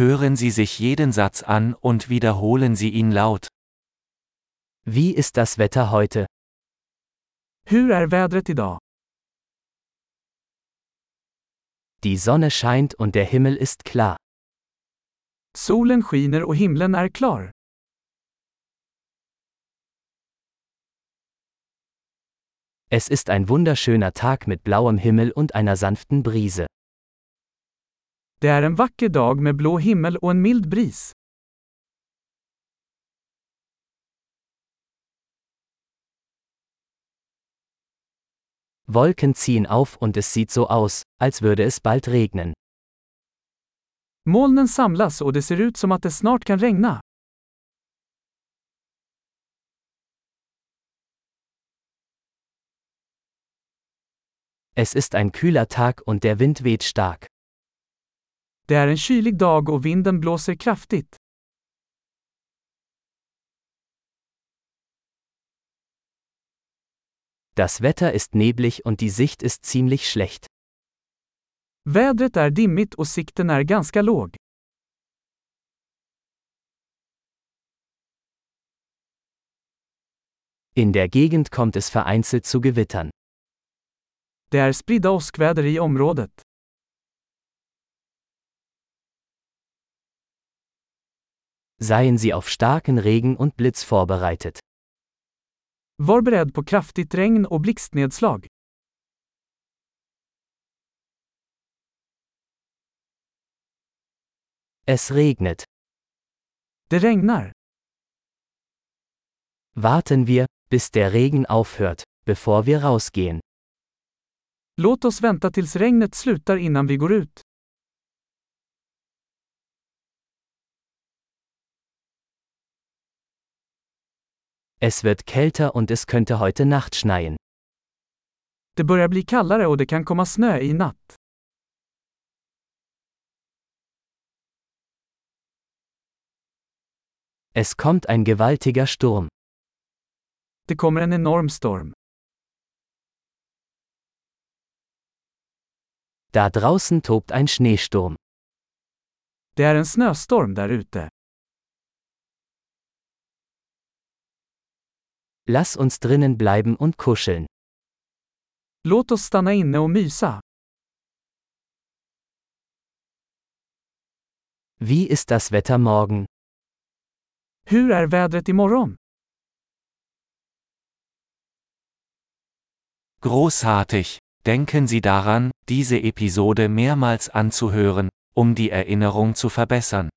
Hören Sie sich jeden Satz an und wiederholen Sie ihn laut. Wie ist das Wetter heute? Hur är vädret idag? Die Sonne scheint und der Himmel ist klar. Solen skiner och himlen är klar. Es ist ein wunderschöner Tag mit blauem Himmel und einer sanften Brise. Det är en vacker dag med blå himmel och en mild bris. Wolken ziehen auf und es sieht so aus, als würde es bald regnen. Molnen samlas och det ser ut som att det snart kan regna. Es ist ein kühler Tag und der Wind weht stark. Det är en kylig dag och vinden blåser kraftigt. Das Wetter ist neblig und die Sicht ist ziemlich schlecht. Vädret är dimmigt och sikten är ganska låg. In der Gegend kommt es vereinzelt zu Gewittern. Det är spridda åskväder i området. Seien Sie auf starken Regen und Blitz vorbereitet. Var beredd på kraftigt regn och blixtnedslag. Es regnet. Det regnar. Warten wir, bis der Regen aufhört, bevor wir rausgehen. Låt oss vänta tills regnet slutar innan vi går ut. Es wird kälter und es könnte heute Nacht schneien. Det börjar bli kallare och det kan komma snö i natt. Es kommt ein gewaltiger Sturm. Det kommer en enorm storm. Da draußen tobt ein Schneesturm. Det är en snöstorm där ute. Lass uns drinnen bleiben und kuscheln. Låt oss stanna inne och mysa. Wie ist das Wetter morgen? Hur är vädret imorgon? Großartig! Denken Sie daran, diese Episode mehrmals anzuhören, um die Erinnerung zu verbessern.